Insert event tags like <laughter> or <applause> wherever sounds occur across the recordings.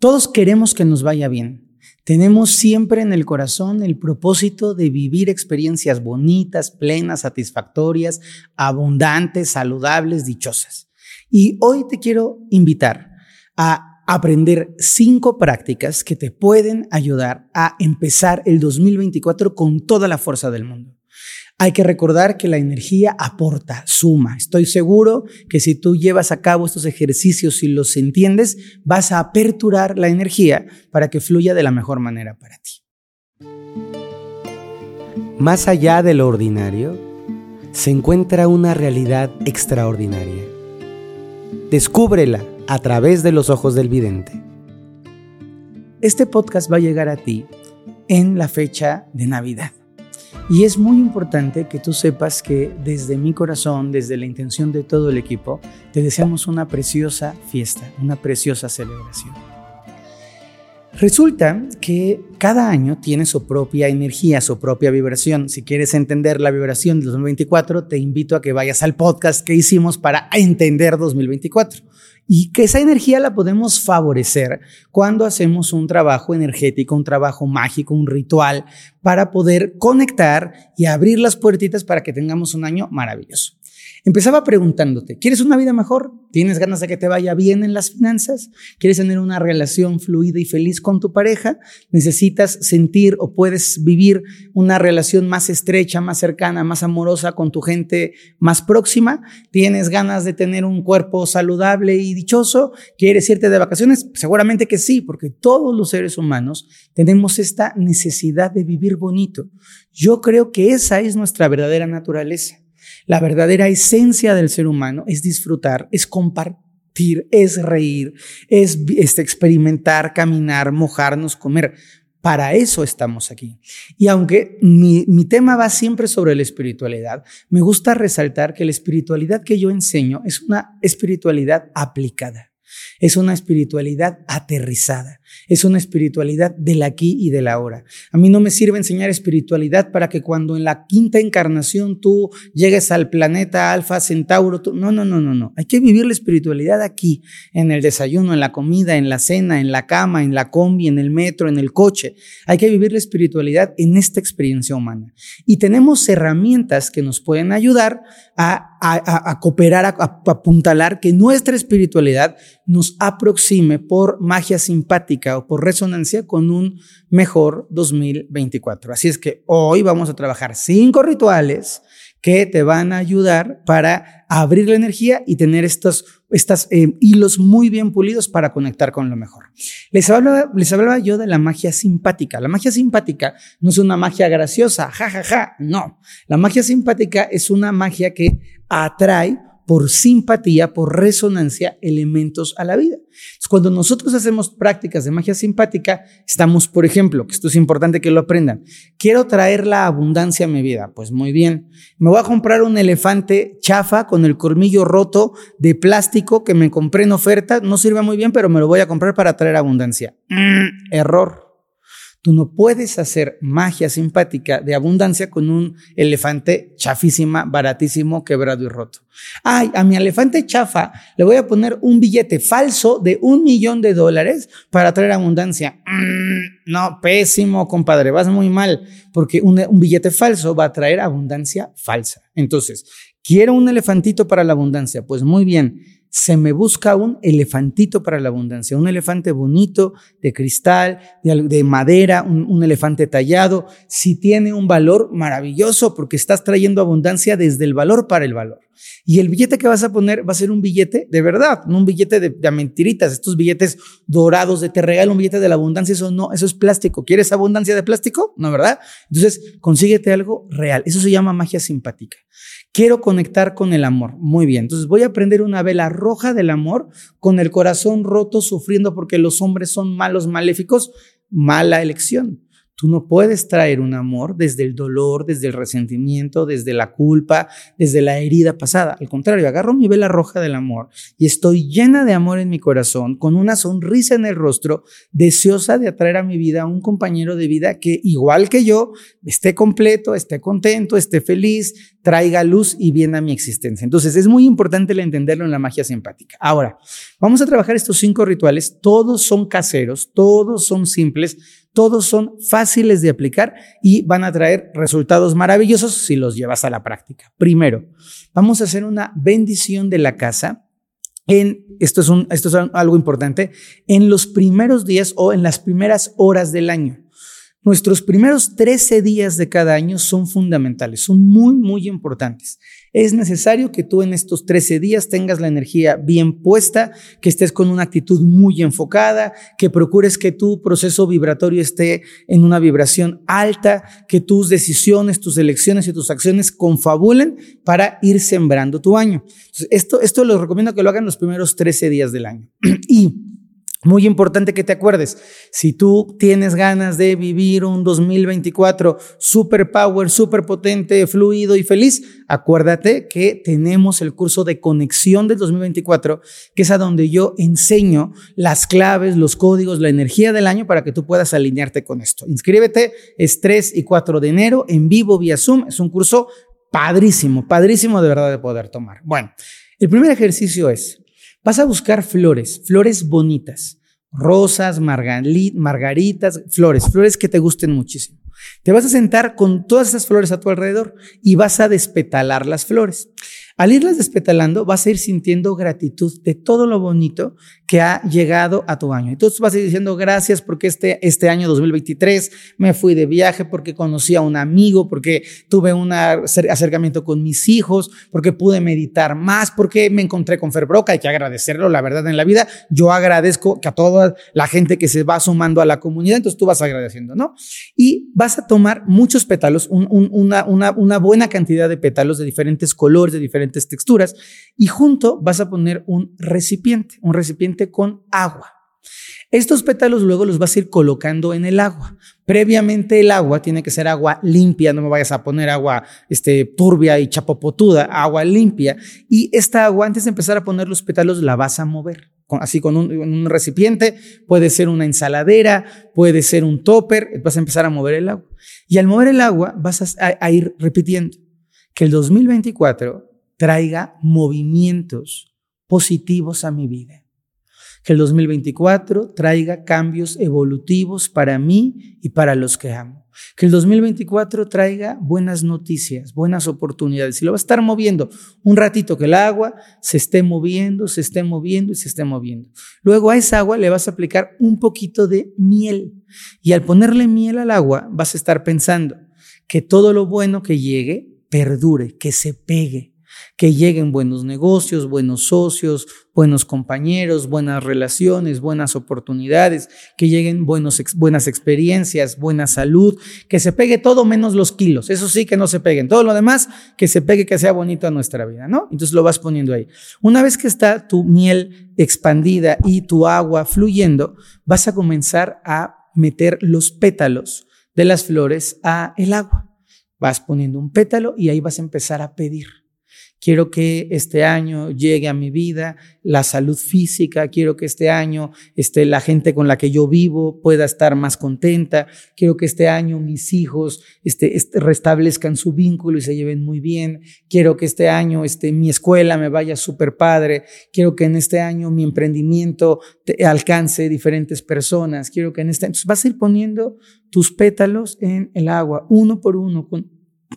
Todos queremos que nos vaya bien. Tenemos siempre en el corazón el propósito de vivir experiencias bonitas, plenas, satisfactorias, abundantes, saludables, dichosas. Y hoy te quiero invitar a aprender cinco prácticas que te pueden ayudar a empezar el 2024 con toda la fuerza del mundo. Hay que recordar que la energía aporta, suma. Estoy seguro que si tú llevas a cabo estos ejercicios y los entiendes, vas a aperturar la energía para que fluya de la mejor manera para ti. Más allá de lo ordinario, se encuentra una realidad extraordinaria. Descúbrela a través de los ojos del vidente. Este podcast va a llegar a ti en la fecha de Navidad. Y es muy importante que tú sepas que desde mi corazón, desde la intención de todo el equipo, te deseamos una preciosa fiesta, una preciosa celebración. Resulta que cada año tiene su propia energía, su propia vibración. Si quieres entender la vibración del 2024, te invito a que vayas al podcast que hicimos para entender 2024 y que esa energía la podemos favorecer cuando hacemos un trabajo energético, un trabajo mágico, un ritual para poder conectar y abrir las puertitas para que tengamos un año maravilloso. Empezaba preguntándote, ¿quieres una vida mejor? ¿Tienes ganas de que te vaya bien en las finanzas? ¿Quieres tener una relación fluida y feliz con tu pareja? ¿Necesitas sentir o puedes vivir una relación más estrecha, más cercana, más amorosa con tu gente más próxima? ¿Tienes ganas de tener un cuerpo saludable y dichoso? ¿Quieres irte de vacaciones? Seguramente que sí, porque todos los seres humanos tenemos esta necesidad de vivir bonito. Yo creo que esa es nuestra verdadera naturaleza. La verdadera esencia del ser humano es disfrutar, es compartir, es reír, es este, experimentar, caminar, mojarnos, comer. Para eso estamos aquí. Y aunque mi, mi, tema va siempre sobre la espiritualidad, me gusta resaltar que la espiritualidad que yo enseño es una espiritualidad aplicada. Es una espiritualidad aterrizada. Es una espiritualidad del aquí y del ahora. A mí no me sirve enseñar espiritualidad para que cuando en la quinta encarnación tú llegues al planeta Alfa Centauro, no, no, no, no, no. Hay que vivir la espiritualidad aquí, en el desayuno, en la comida, en la cena, en la cama, en la combi, en el metro, en el coche. Hay que vivir la espiritualidad en esta experiencia humana. Y tenemos herramientas que nos pueden ayudar a, a cooperar, a apuntalar que nuestra espiritualidad nos aproxime por magia simpática por resonancia con un mejor 2024. Así es que hoy vamos a trabajar cinco rituales que te van a ayudar para abrir la energía y tener estos, estos eh, hilos muy bien pulidos para conectar con lo mejor. Les hablaba, les hablaba yo de la magia simpática. La magia simpática no es una magia graciosa, ja, ja, ja, no. La magia simpática es una magia que atrae por simpatía, por resonancia, elementos a la vida. cuando nosotros hacemos prácticas de magia simpática, estamos, por ejemplo, que esto es importante que lo aprendan, quiero traer la abundancia a mi vida. Pues muy bien, me voy a comprar un elefante chafa con el colmillo roto de plástico que me compré en oferta, no sirve muy bien, pero me lo voy a comprar para traer abundancia. Mm, error. Tú no puedes hacer magia simpática de abundancia con un elefante chafísima, baratísimo, quebrado y roto. Ay, a mi elefante chafa le voy a poner un billete falso de un millón de dólares para traer abundancia. Mm, no, pésimo, compadre, vas muy mal, porque un, un billete falso va a traer abundancia falsa. Entonces, quiero un elefantito para la abundancia. Pues muy bien se me busca un elefantito para la abundancia, un elefante bonito, de cristal, de, madera, un, elefante tallado, si tiene un valor maravilloso porque estás trayendo abundancia desde el valor para el valor. Y el billete que vas a poner va a ser un billete de verdad, no un billete de, de mentiritas, estos billetes dorados de te regalo un billete de la abundancia, eso no, eso es plástico. ¿Quieres abundancia de plástico? No, ¿verdad? Entonces, consíguete algo real. Eso se llama magia simpática. Quiero conectar con el amor. Muy bien. Entonces voy a prender una vela roja del amor con el corazón roto, sufriendo porque los hombres son malos, maléficos. Mala elección. Tú no puedes traer un amor desde el dolor, desde el resentimiento, desde la culpa, desde la herida pasada. Al contrario, agarro mi vela roja del amor y estoy llena de amor en mi corazón, con una sonrisa en el rostro, deseosa de atraer a mi vida a un compañero de vida que, igual que yo, esté completo, esté contento, esté feliz, traiga luz y bien a mi existencia. Entonces, es muy importante entenderlo en la magia simpática. Ahora, vamos a trabajar estos cinco rituales. Todos son caseros, todos son simples todos son fáciles de aplicar y van a traer resultados maravillosos si los llevas a la práctica. Primero, vamos a hacer una bendición de la casa. En, esto es, un, esto es algo importante, en los primeros días o en las primeras horas del año. Nuestros primeros 13 días de cada año son fundamentales, son muy, muy importantes. Es necesario que tú en estos 13 días tengas la energía bien puesta, que estés con una actitud muy enfocada, que procures que tu proceso vibratorio esté en una vibración alta, que tus decisiones, tus elecciones y tus acciones confabulen para ir sembrando tu año. esto, esto lo recomiendo que lo hagan los primeros 13 días del año. <clears throat> y muy importante que te acuerdes, si tú tienes ganas de vivir un 2024 super power, super potente, fluido y feliz, acuérdate que tenemos el curso de conexión del 2024, que es a donde yo enseño las claves, los códigos, la energía del año para que tú puedas alinearte con esto. Inscríbete, es 3 y 4 de enero en vivo vía Zoom, es un curso padrísimo, padrísimo de verdad de poder tomar. Bueno, el primer ejercicio es Vas a buscar flores, flores bonitas, rosas, margaritas, flores, flores que te gusten muchísimo. Te vas a sentar con todas esas flores a tu alrededor y vas a despetalar las flores. Al irlas despetalando, vas a ir sintiendo gratitud de todo lo bonito que ha llegado a tu año. Entonces vas a ir diciendo gracias porque este, este año 2023 me fui de viaje, porque conocí a un amigo, porque tuve un acercamiento con mis hijos, porque pude meditar más, porque me encontré con Ferbroca. Hay que agradecerlo, la verdad, en la vida. Yo agradezco que a toda la gente que se va sumando a la comunidad, entonces tú vas agradeciendo, ¿no? Y vas a tomar muchos pétalos, una, una, una buena cantidad de pétalos de diferentes colores, de diferentes texturas y junto vas a poner un recipiente, un recipiente con agua. Estos pétalos luego los vas a ir colocando en el agua. Previamente el agua tiene que ser agua limpia, no me vayas a poner agua este, turbia y chapopotuda, agua limpia. Y esta agua, antes de empezar a poner los pétalos, la vas a mover. Así con un, recipiente, puede ser una ensaladera, puede ser un topper, vas a empezar a mover el agua. Y al mover el agua vas a ir repitiendo que el 2024 traiga movimientos positivos a mi vida. Que el 2024 traiga cambios evolutivos para mí y para los que amo. Que el 2024 traiga buenas noticias, buenas oportunidades. Y lo va a estar moviendo un ratito que el agua se esté moviendo, se esté moviendo y se esté moviendo. Luego a esa agua le vas a aplicar un poquito de miel. Y al ponerle miel al agua vas a estar pensando que todo lo bueno que llegue perdure, que se pegue, que lleguen buenos negocios, buenos socios, buenos compañeros, buenas relaciones, buenas oportunidades, que lleguen buenos, buenas experiencias, buena salud, que se pegue todo menos los kilos, eso sí que no se peguen, todo lo demás que se pegue, que sea bonito a nuestra vida, ¿no? Entonces lo vas poniendo ahí. Una vez que está tu miel expandida y tu agua fluyendo, vas a comenzar a meter los pétalos de las flores a el agua. Vas poniendo un pétalo y ahí vas a empezar a pedir. Quiero que este año llegue a mi vida la salud física, quiero que este año este, la gente con la que yo vivo pueda estar más contenta, quiero que este año mis hijos este, este, restablezcan su vínculo y se lleven muy bien, quiero que este año este, mi escuela me vaya súper padre, quiero que en este año mi emprendimiento alcance diferentes personas, quiero que en este... Entonces vas a ir poniendo tus pétalos en el agua, uno por uno, con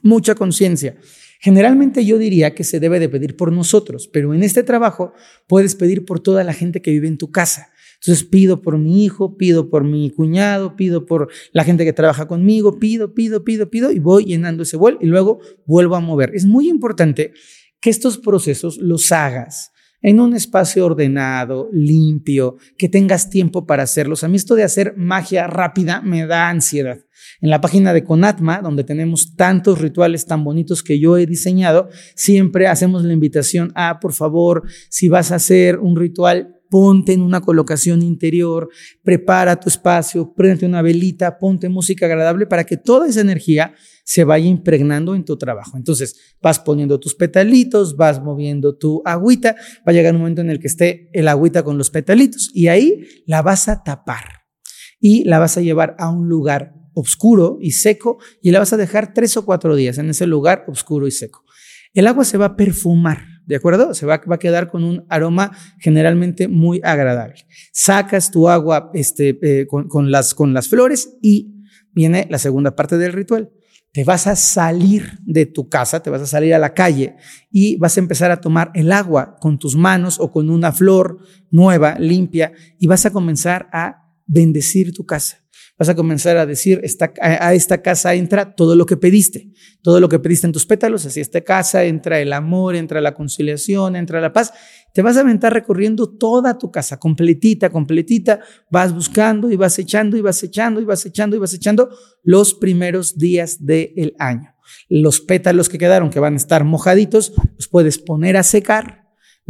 mucha conciencia. Generalmente yo diría que se debe de pedir por nosotros, pero en este trabajo puedes pedir por toda la gente que vive en tu casa. Entonces pido por mi hijo, pido por mi cuñado, pido por la gente que trabaja conmigo, pido, pido, pido, pido y voy llenando ese bol y luego vuelvo a mover. Es muy importante que estos procesos los hagas en un espacio ordenado, limpio, que tengas tiempo para hacerlos. A mí esto de hacer magia rápida me da ansiedad. En la página de Conatma, donde tenemos tantos rituales tan bonitos que yo he diseñado, siempre hacemos la invitación a, por favor, si vas a hacer un ritual ponte en una colocación interior, prepara tu espacio, prende una velita, ponte música agradable para que toda esa energía se vaya impregnando en tu trabajo. Entonces, vas poniendo tus petalitos, vas moviendo tu agüita, va a llegar un momento en el que esté el agüita con los petalitos y ahí la vas a tapar y la vas a llevar a un lugar oscuro y seco y la vas a dejar tres o cuatro días en ese lugar oscuro y seco. El agua se va a perfumar, ¿de acuerdo? Se va, va a quedar con un aroma generalmente muy agradable. Sacas tu agua este, eh, con, las, con las flores y viene la segunda parte del ritual te vas a salir de tu casa, te vas a salir a la calle y vas a empezar a tomar el agua con tus manos o con una flor nueva, limpia, y vas a comenzar a bendecir tu casa. Vas a comenzar a decir, esta, a esta casa entra todo lo que pediste, todo lo que pediste en tus pétalos, así esta casa entra el amor, entra la conciliación, entra la paz. Te vas a aventar recorriendo toda tu casa, completita, completita, vas buscando y vas echando y vas echando y vas echando y vas echando los primeros días del año. Los pétalos que quedaron, que van a estar mojaditos, los puedes poner a secar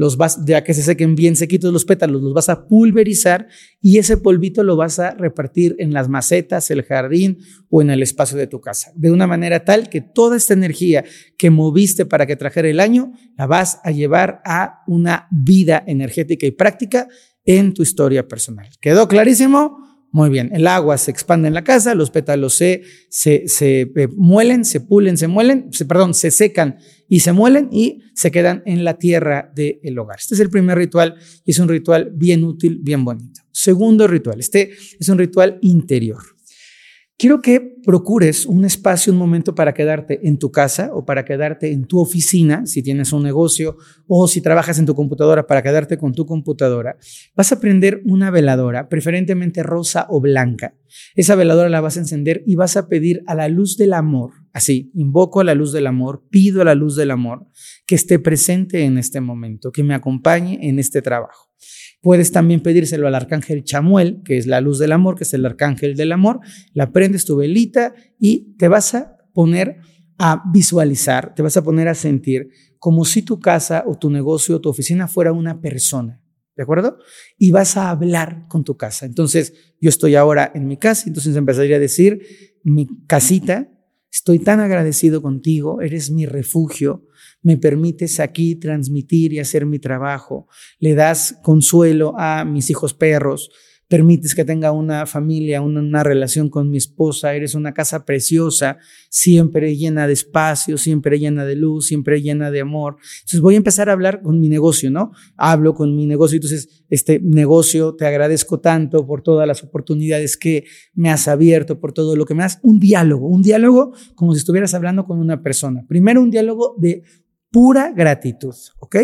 los vas, ya que se sequen bien sequitos los pétalos, los vas a pulverizar y ese polvito lo vas a repartir en las macetas, el jardín o en el espacio de tu casa. De una manera tal que toda esta energía que moviste para que trajera el año, la vas a llevar a una vida energética y práctica en tu historia personal. ¿Quedó clarísimo? Muy bien, el agua se expande en la casa, los pétalos se, se, se eh, muelen, se pulen, se muelen, se, perdón, se secan y se muelen y se quedan en la tierra del hogar. Este es el primer ritual y es un ritual bien útil, bien bonito. Segundo ritual, este es un ritual interior. Quiero que procures un espacio, un momento para quedarte en tu casa o para quedarte en tu oficina, si tienes un negocio o si trabajas en tu computadora, para quedarte con tu computadora. Vas a prender una veladora, preferentemente rosa o blanca. Esa veladora la vas a encender y vas a pedir a la luz del amor, así, invoco a la luz del amor, pido a la luz del amor que esté presente en este momento, que me acompañe en este trabajo. Puedes también pedírselo al arcángel Chamuel, que es la luz del amor, que es el arcángel del amor. La prendes tu velita y te vas a poner a visualizar, te vas a poner a sentir como si tu casa o tu negocio o tu oficina fuera una persona. ¿De acuerdo? Y vas a hablar con tu casa. Entonces, yo estoy ahora en mi casa, entonces empezaría a decir, mi casita, estoy tan agradecido contigo, eres mi refugio, me permites aquí transmitir y hacer mi trabajo, le das consuelo a mis hijos perros, permites que tenga una familia, una, relación con mi esposa, eres una casa preciosa, siempre llena de espacio, siempre llena de luz, siempre llena de amor. Entonces voy a empezar a hablar con mi negocio, ¿no? Hablo con mi negocio, entonces este negocio, te agradezco tanto por todas las oportunidades que me has abierto, por todo lo que me das. Un diálogo, un diálogo como si estuvieras hablando con una persona. Primero un diálogo de pura gratitud, ¿ok?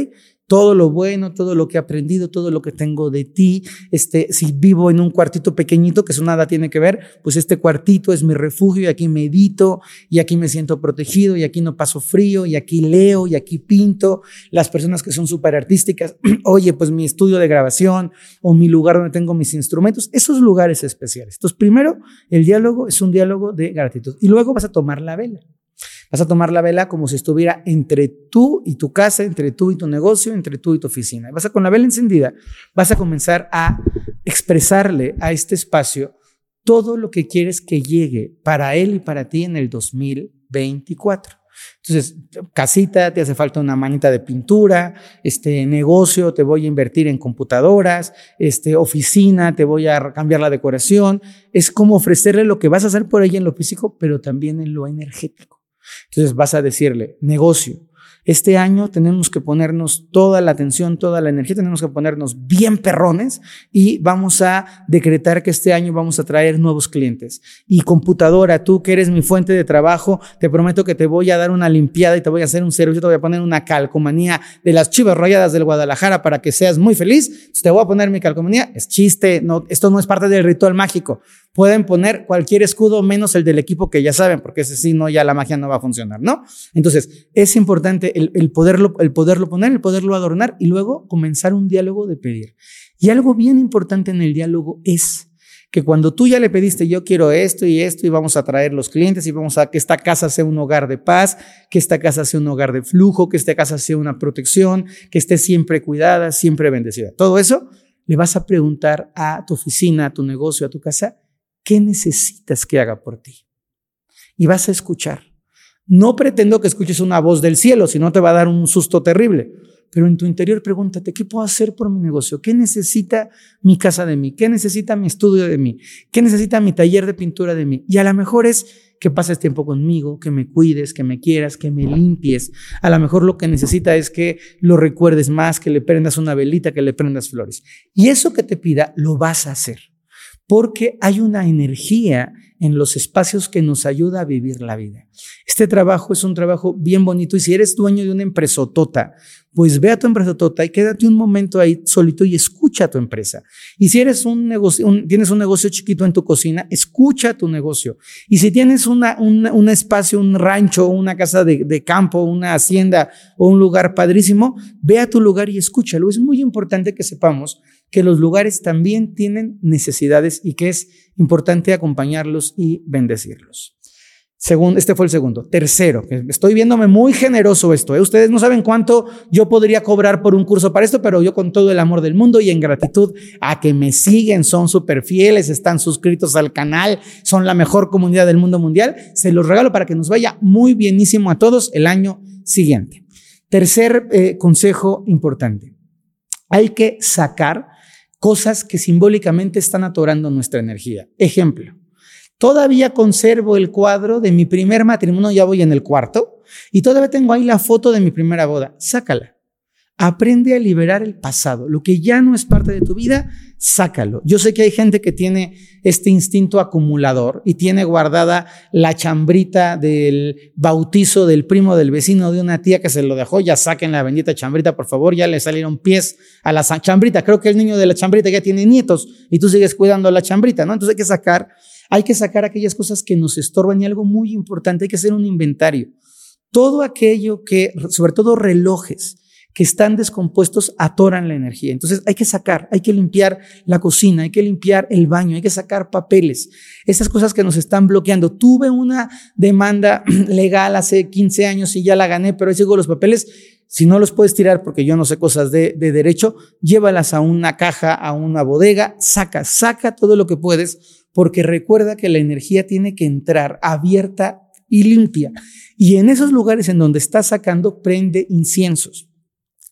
Todo lo bueno, todo lo que he aprendido, todo lo que tengo de ti. Este, si vivo en un cuartito pequeñito, que eso nada tiene que ver, pues este cuartito es mi refugio y aquí medito y aquí me siento protegido y aquí no paso frío y aquí leo y aquí pinto. Las personas que son súper artísticas, <clears throat> oye, pues mi estudio de grabación o mi lugar donde tengo mis instrumentos, esos lugares especiales. Entonces, primero, el diálogo es un diálogo de gratitud y luego vas a tomar la vela. Vas a tomar la vela como si estuviera entre tú y tu casa, entre tú y tu negocio, entre tú y tu oficina. Vas a con la vela encendida, vas a comenzar a expresarle a este espacio todo lo que quieres que llegue para él y para ti en el 2024. Entonces, casita, te hace falta una manita de pintura, este negocio, te voy a invertir en computadoras, este oficina, te voy a cambiar la decoración. Es como ofrecerle lo que vas a hacer por ella en lo físico, pero también en lo energético. Entonces vas a decirle, negocio, este año tenemos que ponernos toda la atención, toda la energía, tenemos que ponernos bien perrones y vamos a decretar que este año vamos a traer nuevos clientes. Y computadora, tú que eres mi fuente de trabajo, te prometo que te voy a dar una limpiada y te voy a hacer un servicio, te voy a poner una calcomanía de las chivas rayadas del Guadalajara para que seas muy feliz. Te voy a poner mi calcomanía. Es chiste, no, esto no es parte del ritual mágico. Pueden poner cualquier escudo menos el del equipo que ya saben, porque ese sí no, ya la magia no va a funcionar, ¿no? Entonces, es importante el, poderlo, el poderlo poner, el poderlo adornar y luego comenzar un diálogo de pedir. Y algo bien importante en el diálogo es que cuando tú ya le pediste, yo quiero esto y esto y vamos a traer los clientes y vamos a que esta casa sea un hogar de paz, que esta casa sea un hogar de flujo, que esta casa sea una protección, que esté siempre cuidada, siempre bendecida. Todo eso le vas a preguntar a tu oficina, a tu negocio, a tu casa, ¿qué necesitas que haga por ti? Y vas a escuchar. No pretendo que escuches una voz del cielo, si no te va a dar un susto terrible. Pero en tu interior pregúntate, ¿qué puedo hacer por mi negocio? ¿Qué necesita mi casa de mí? ¿Qué necesita mi estudio de mí? ¿Qué necesita mi taller de pintura de mí? Y a lo mejor es que pases tiempo conmigo, que me cuides, que me quieras, que me limpies. A lo mejor lo que necesita es que lo recuerdes más, que le prendas una velita, que le prendas flores. Y eso que te pida, lo vas a hacer. Porque hay una energía en los espacios que nos ayuda a vivir la vida. Este trabajo es un trabajo bien bonito y si eres dueño de una empresotota, pues ve a tu empresotota y quédate un momento ahí solito y escucha a tu empresa. Y si eres un negocio, tienes un negocio chiquito en tu cocina, escucha tu negocio. Y si tienes una, un espacio, un rancho, una casa de campo, una hacienda o un lugar padrísimo, ve a tu lugar y escúchalo. Es muy importante que sepamos que los lugares también tienen necesidades y que es importante acompañarlos y bendecirlos. Segundo, este fue el segundo. Tercero, estoy viéndome muy generoso esto. ¿eh? Ustedes no saben cuánto yo podría cobrar por un curso para esto, pero yo con todo el amor del mundo y en gratitud a que me siguen, son súper fieles, están suscritos al canal, son la mejor comunidad del mundo mundial, se los regalo para que nos vaya muy bienísimo a todos el año siguiente. Tercer eh, consejo importante. Hay que sacar cosas que simbólicamente están atorando nuestra energía. Ejemplo, todavía conservo el cuadro de mi primer matrimonio, ya voy en el cuarto, y todavía tengo ahí la foto de mi primera boda. Sácala. Aprende a liberar el pasado. Lo que ya no es parte de tu vida, sácalo. Yo sé que hay gente que tiene este instinto acumulador y tiene guardada la chambrita del bautizo del primo del vecino de una tía que se lo dejó. Ya saquen la bendita chambrita, por favor. Ya le salieron pies a la chambrita. Creo que el niño de la chambrita ya tiene nietos y tú sigues cuidando la chambrita, ¿no? Entonces hay que sacar, hay que sacar aquellas cosas que nos estorban y algo muy importante, hay que hacer un inventario. Todo aquello que, sobre todo relojes, que están descompuestos atoran la energía. Entonces hay que sacar, hay que limpiar la cocina, hay que limpiar el baño, hay que sacar papeles, esas cosas que nos están bloqueando. Tuve una demanda <clears throat> legal hace 15 años y ya la gané, pero ahí sigo los papeles. Si no los puedes tirar porque yo no sé cosas de, de derecho, llévalas a una caja, a una bodega, saca, saca todo lo que puedes, porque recuerda que la energía tiene que entrar abierta y limpia. Y en esos lugares en donde estás sacando, prende inciensos.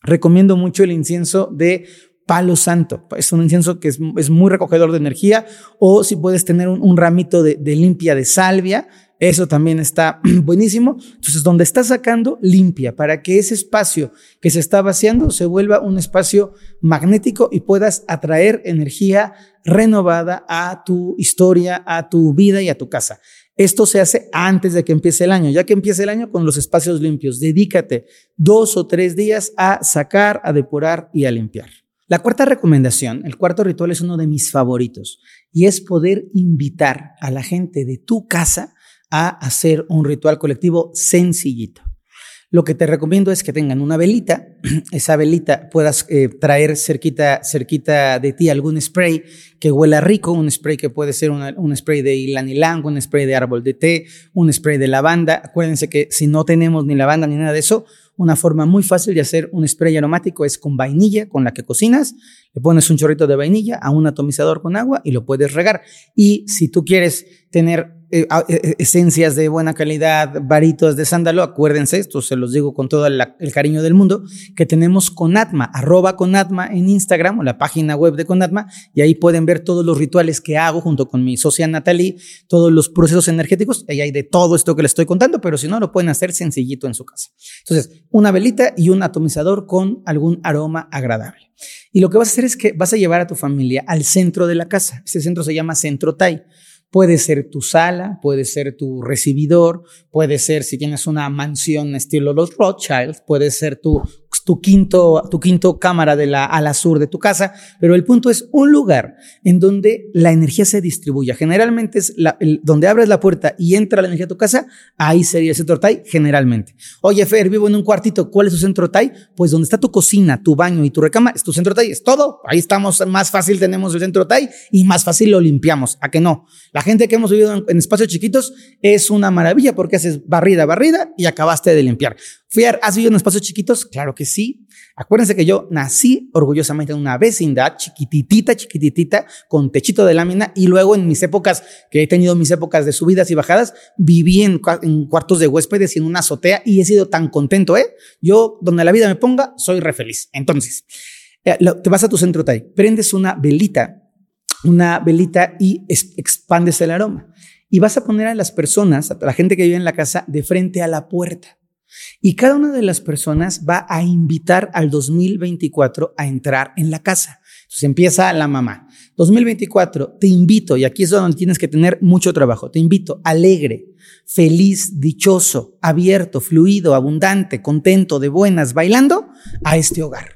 Recomiendo mucho el incienso de palo santo. Es un incienso que es, muy recogedor de energía. O si puedes tener un, ramito de, limpia de salvia, eso también está <clears throat> buenísimo. Entonces, donde estás sacando, limpia para que ese espacio que se está vaciando se vuelva un espacio magnético y puedas atraer energía renovada a tu historia, a tu vida y a tu casa. Esto se hace antes de que empiece el año. Ya que empiece el año con los espacios limpios, dedícate dos o tres días a sacar, a depurar y a limpiar. La cuarta recomendación, el cuarto ritual es uno de mis favoritos y es poder invitar a la gente de tu casa a hacer un ritual colectivo sencillito. Lo que te recomiendo es que tengan una velita, <clears throat> esa velita puedas eh, traer cerquita, cerquita de ti algún spray que huela rico, un spray que puede ser un spray de ilang un spray de árbol de té, un spray de lavanda. Acuérdense que si no tenemos ni lavanda ni nada de eso, una forma muy fácil de hacer un spray aromático es con vainilla con la que cocinas, le pones un chorrito de vainilla a un atomizador con agua y lo puedes regar. Y si tú quieres tener eh, e, e, esencias de buena calidad, varitos de sándalo, acuérdense, esto se los digo con todo el, cariño del mundo, que tenemos Conatma, arroba Conatma en Instagram o la página web de Conatma, y ahí pueden ver todos los rituales que hago junto con mi socia Natalie, todos los procesos energéticos, ahí hay de todo esto que les estoy contando, pero si no, lo pueden hacer sencillito en su casa. Entonces, una velita y un atomizador con algún aroma agradable. Y lo que vas a hacer es que vas a llevar a tu familia al centro de la casa. Ese centro se llama Centro Tai. Puede ser tu sala, puede ser tu recibidor, puede ser si tienes una mansión estilo los Rothschild, puede ser tu tu quinto, tu quinto cámara de la ala sur de tu casa, pero el punto es un lugar en donde la energía se distribuya. Generalmente es la, donde abres la puerta y entra la energía a tu casa, ahí sería el centro TAI, generalmente. Oye, Fer, vivo en un cuartito, ¿cuál es tu centro TAI? Pues donde está tu cocina, tu baño y tu recama, es tu centro TAI, es todo. Ahí estamos, más fácil tenemos el centro TAI y más fácil lo limpiamos. ¿A que no? La gente que hemos vivido en, en espacios chiquitos es una maravilla porque haces barrida, barrida y acabaste de limpiar. ¿Has vivido en espacios chiquitos? Claro que sí. Acuérdense que yo nací orgullosamente en una vecindad chiquititita, chiquititita, con techito de lámina y luego en mis épocas, que he tenido mis épocas de subidas y bajadas, viví en, cuartos de huéspedes y en una azotea y he sido tan contento, ¿eh? Yo, donde la vida me ponga, soy re feliz. Entonces, eh, te vas a tu centro TAI, prendes una velita, una velita y expandes el aroma. Y vas a poner a las personas, a la gente que vive en la casa, de frente a la puerta. Y cada una de las personas va a invitar al 2024 a entrar en la casa. Entonces empieza la mamá. 2024, te invito, y aquí es donde tienes que tener mucho trabajo, te invito alegre, feliz, dichoso, abierto, fluido, abundante, contento, de buenas, bailando a este hogar.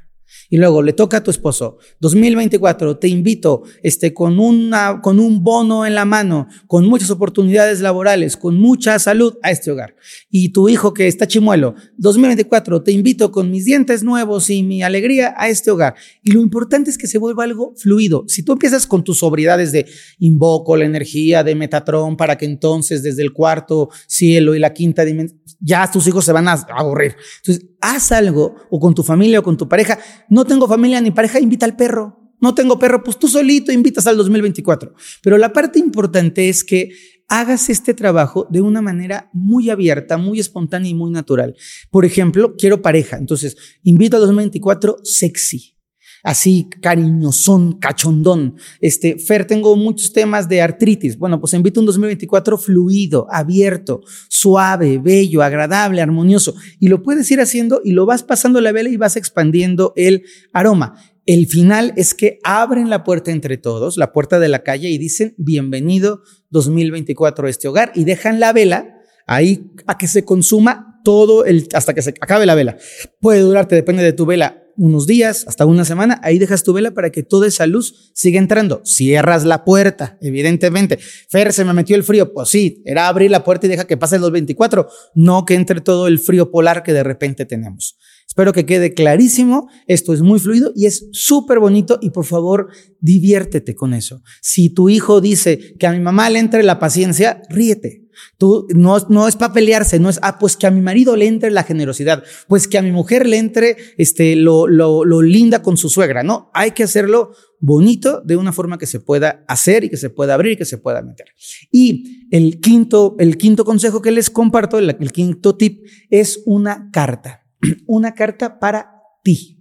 Y luego le toca a tu esposo, 2024, te invito este, con, una, con un bono en la mano, con muchas oportunidades laborales, con mucha salud a este hogar. Y tu hijo que está chimuelo, 2024, te invito con mis dientes nuevos y mi alegría a este hogar. Y lo importante es que se vuelva algo fluido. Si tú empiezas con tus sobriedades de invoco la energía de Metatron para que entonces desde el cuarto cielo y la quinta dimensión, ya tus hijos se van a aburrir. Entonces, haz algo o con tu familia o con tu pareja. No tengo familia ni pareja, invita al perro. No tengo perro, pues tú solito invitas al 2024. Pero la parte importante es que hagas este trabajo de una manera muy abierta, muy espontánea y muy natural. Por ejemplo, quiero pareja, entonces invito al 2024 sexy así cariñosón, cachondón. Este, Fer, tengo muchos temas de artritis. Bueno, pues invito un 2024 fluido, abierto, suave, bello, agradable, armonioso. Y lo puedes ir haciendo y lo vas pasando la vela y vas expandiendo el aroma. El final es que abren la puerta entre todos, la puerta de la calle, y dicen, bienvenido 2024 a este hogar, y dejan la vela ahí a que se consuma todo el, hasta que se acabe la vela. Puede durarte, depende de tu vela, unos días, hasta una semana, ahí dejas tu vela para que toda esa luz siga entrando. Cierras la puerta, evidentemente. Fer, se me metió el frío. Pues sí, era abrir la puerta y deja que pasen los 24, no que entre todo el frío polar que de repente tenemos. Espero que quede clarísimo. Esto es muy fluido y es súper bonito y por favor diviértete con eso. Si tu hijo dice que a mi mamá le entre la paciencia, ríete. Tú, no, no es para pelearse, no es, ah, pues que a mi marido le entre la generosidad, pues que a mi mujer le entre este, lo, lo, lo linda con su suegra, ¿no? Hay que hacerlo bonito de una forma que se pueda hacer y que se pueda abrir y que se pueda meter. Y el quinto, el quinto consejo que les comparto, el, el quinto tip, es una carta, <clears throat> una carta para ti.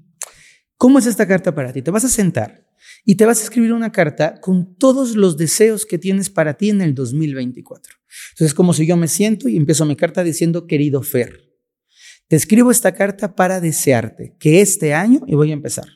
¿Cómo es esta carta para ti? Te vas a sentar y te vas a escribir una carta con todos los deseos que tienes para ti en el 2024. Entonces es como si yo me siento y empiezo mi carta diciendo, querido Fer, te escribo esta carta para desearte que este año, y voy a empezar,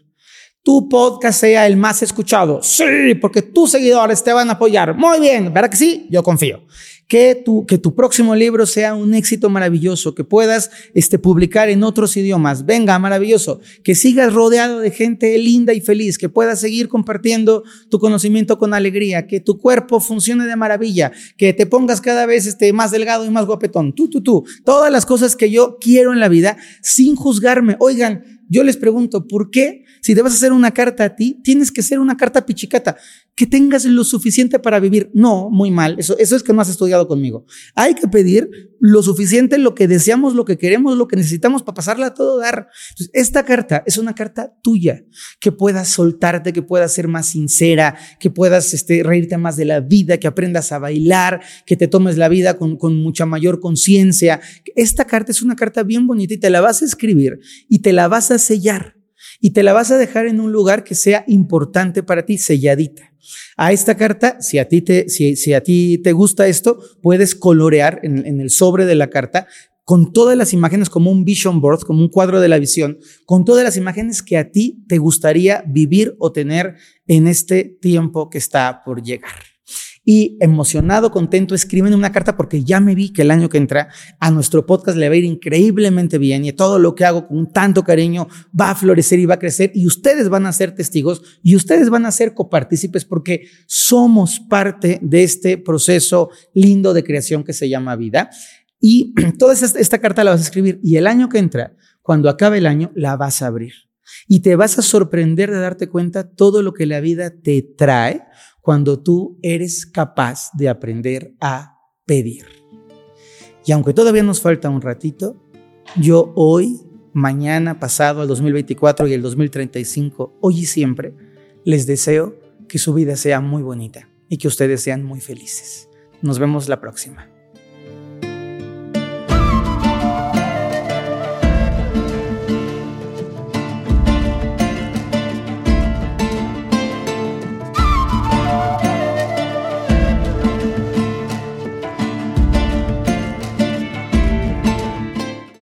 tu podcast sea el más escuchado. Sí, porque tus seguidores te van a apoyar. Muy bien, ¿verdad que sí? Yo confío que tu, que tu próximo libro sea un éxito maravilloso, que puedas este, publicar en otros idiomas. Venga, maravilloso. Que sigas rodeado de gente linda y feliz, que puedas seguir compartiendo tu conocimiento con alegría, que tu cuerpo funcione de maravilla, que te pongas cada vez este, más delgado y más guapetón. Tú, tú, tú. Todas las cosas que yo quiero en la vida sin juzgarme. Oigan, yo les pregunto, ¿por qué si te vas a hacer una carta a ti, tienes que ser una carta pichicata? Que tengas lo suficiente para vivir. No, muy mal. Eso, eso es que no has estudiado conmigo. Hay que pedir lo suficiente, lo que deseamos, lo que queremos, lo que necesitamos para pasarla a todo dar. esta carta es una carta tuya, que puedas soltarte, que puedas ser más sincera, que puedas este, reírte más de la vida, que aprendas a bailar, que te tomes la vida con, con mucha mayor conciencia. Esta carta es una carta bien bonita y te la vas a escribir y te la vas a sellar y te la vas a dejar en un lugar que sea importante para ti, selladita. A esta carta, si a ti te, si, a ti te gusta esto, puedes colorear en, en el sobre de la carta con todas las imágenes como un vision board, como un cuadro de la visión, con todas las imágenes que a ti te gustaría vivir o tener en este tiempo que está por llegar y emocionado, contento, escriben una carta porque ya me vi que el año que entra a nuestro podcast le va a ir increíblemente bien y todo lo que hago con tanto cariño va a florecer y va a crecer y ustedes van a ser testigos y ustedes van a ser copartícipes porque somos parte de este proceso lindo de creación que se llama vida. Y <clears throat> toda esta, esta carta la vas a escribir y el año que entra, cuando acabe el año, la vas a abrir. Y te vas a sorprender de darte cuenta todo lo que la vida te trae cuando tú eres capaz de aprender a pedir. Y aunque todavía nos falta un ratito, Yo hoy, mañana, pasado, el 2024 y el 2035, hoy y siempre, les deseo que su vida sea muy bonita y que ustedes sean muy felices. Nos vemos la próxima.